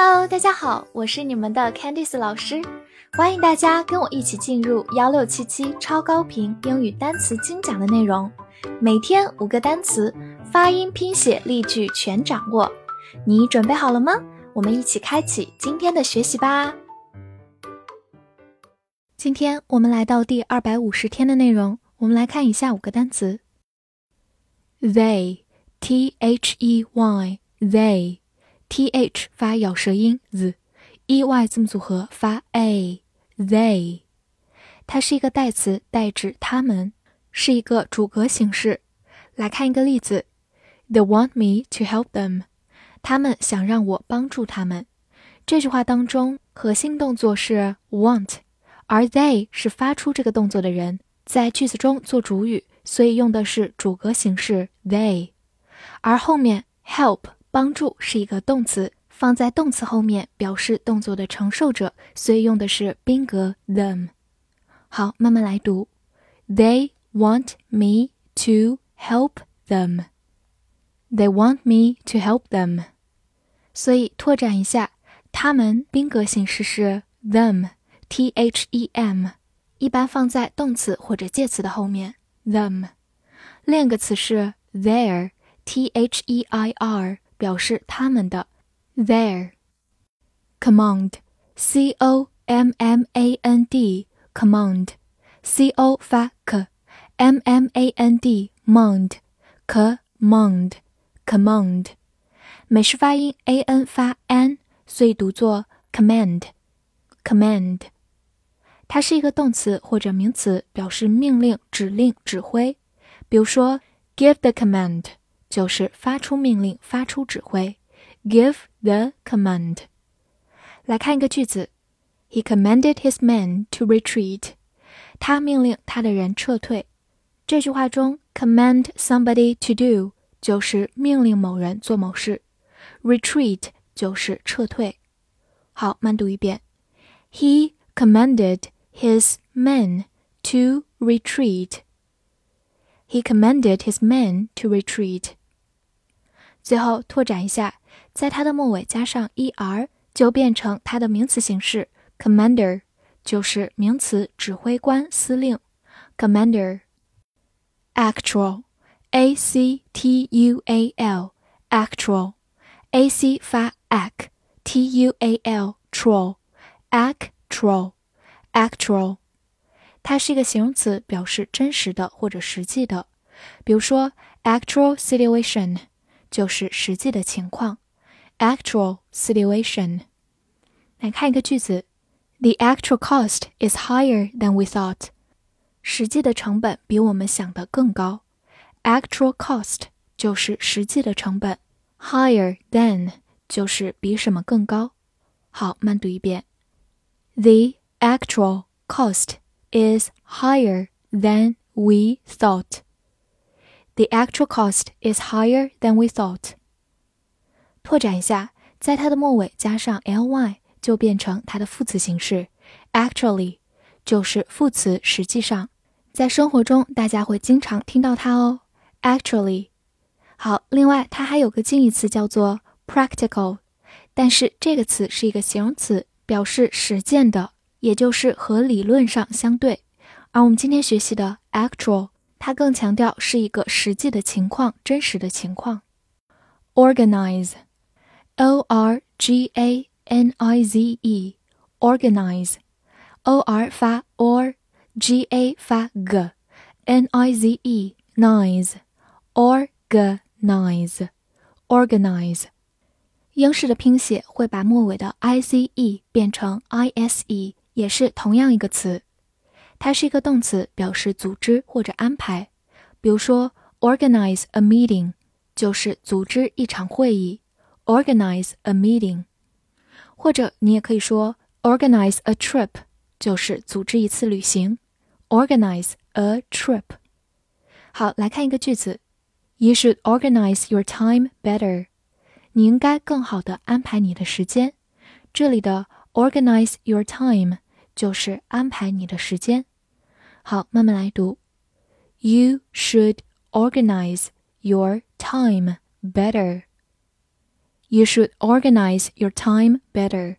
Hello，大家好，我是你们的 Candice 老师，欢迎大家跟我一起进入幺六七七超高频英语单词精讲的内容，每天五个单词，发音、拼写、例句全掌握，你准备好了吗？我们一起开启今天的学习吧。今天我们来到第二百五十天的内容，我们来看一下五个单词：they，t h e y，they。T h 发咬舌音 z，e y 字母组合发 a，they，它是一个代词，代指他们，是一个主格形式。来看一个例子：They want me to help them。他们想让我帮助他们。这句话当中，核心动作是 want，而 they 是发出这个动作的人，在句子中做主语，所以用的是主格形式 they，而后面 help。帮助是一个动词，放在动词后面表示动作的承受者，所以用的是宾格 them。好，慢慢来读。They want me to help them. They want me to help them. 所以拓展一下，他们宾格形式是 them，t h e m，一般放在动词或者介词的后面 them。另一个词是 their，t h e i r。表示他们的，their command c o m m a n d command c o 发 k m m a n d mond command command 美式发音 a n 发 n，所以读作 command command。它是一个动词或者名词，表示命令、指令、指挥。比如说，give the command。就是发出命令、发出指挥，give the command。来看一个句子：He commanded his men to retreat。他命令他的人撤退。这句话中，command somebody to do 就是命令某人做某事，retreat 就是撤退。好，慢读一遍：He commanded his men to retreat。He commanded his men to retreat. 最后拓展一下，在它的末尾加上 er，就变成它的名词形式 commander，就是名词指挥官、司令。commander。actual，a c t u a l，actual，a c 发 ac，t u a l，actual，actual，actual，它是一个形容词，表示真实的或者实际的。比如说 actual situation。就是实际的情况，actual situation。来看一个句子：The actual cost is higher than we thought。实际的成本比我们想的更高。Actual cost 就是实际的成本，higher than 就是比什么更高。好，慢读一遍：The actual cost is higher than we thought。 The actual cost is higher than we thought。拓展一下，在它的末尾加上 ly，就变成它的副词形式，actually，就是副词。实际上，在生活中大家会经常听到它哦，actually。好，另外它还有个近义词叫做 practical，但是这个词是一个形容词，表示实践的，也就是和理论上相对。而我们今天学习的 actual。它更强调是一个实际的情况，真实的情况。organize，o r g a n i z e，organize，o r 发 or，g a 发 g，n i z e，nice，organize，organize。英式的拼写会把末尾的 i c e 变成 i s e，也是同样一个词。它是一个动词，表示组织或者安排。比如说，organize a meeting 就是组织一场会议。organize a meeting，或者你也可以说 organize a trip，就是组织一次旅行。organize a trip。好，来看一个句子：You should organize your time better。你应该更好的安排你的时间。这里的 organize your time。就是安排你的时间。好，慢慢来读。You should organize your time better. You should organize your time better.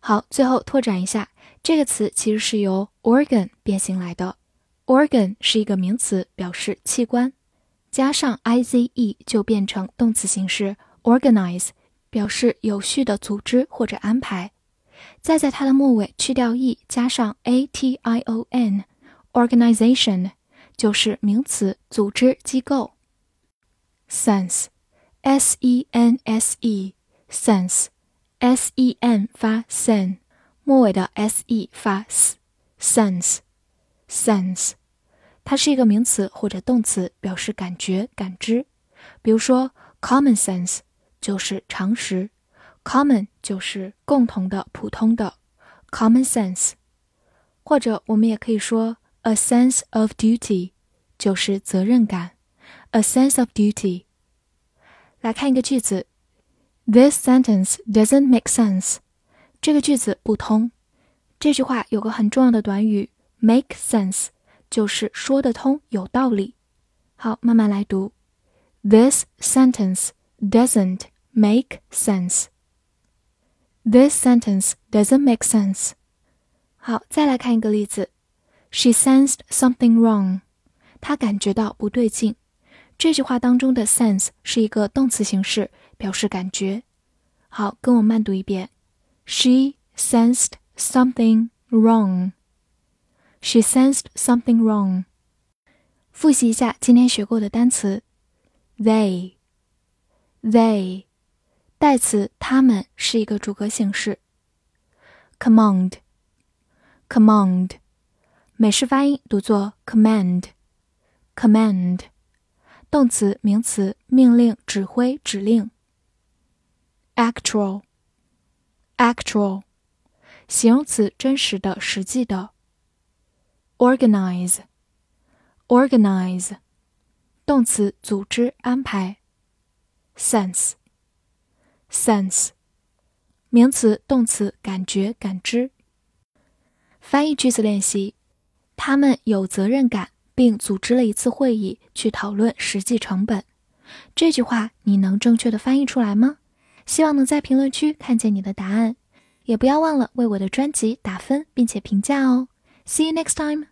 好，最后拓展一下，这个词其实是由 organ 变形来的。organ 是一个名词，表示器官，加上 i z e 就变成动词形式 organize，表示有序的组织或者安排。再在它的末尾去掉 e，加上 a t i o n，organization 就是名词，组织机构。sense s e n s e sense s e n 发 sen，末尾的 s e 发 s sense sense，它是一个名词或者动词，表示感觉、感知。比如说，common sense 就是常识，common 就是共同的、普通的，common sense。或者我们也可以说，a sense of duty 就是责任感，a sense of duty。来看一个句子，This sentence doesn't make sense。这个句子不通。这句话有个很重要的短语，make sense，就是说得通，有道理。好，慢慢来读，This sentence doesn't make sense。This sentence doesn't make sense。好，再来看一个例子，She sensed something wrong。她感觉到不对劲。这句话当中的 sense 是一个动词形式，表示感觉。好，跟我慢读一遍。She sensed something wrong. She sensed something wrong. 复习一下今天学过的单词。They, they， 代词他们是一个主格形式。Command, command，美式发音读作 command, command。动词、名词，命令、指挥、指令。actual，actual，形容词，真实的、实际的。organize，organize，动词，组织、安排。sense Sense，名词、动词，感觉、感知。翻译句子练习：他们有责任感。并组织了一次会议去讨论实际成本。这句话你能正确的翻译出来吗？希望能在评论区看见你的答案，也不要忘了为我的专辑打分并且评价哦。See you next time.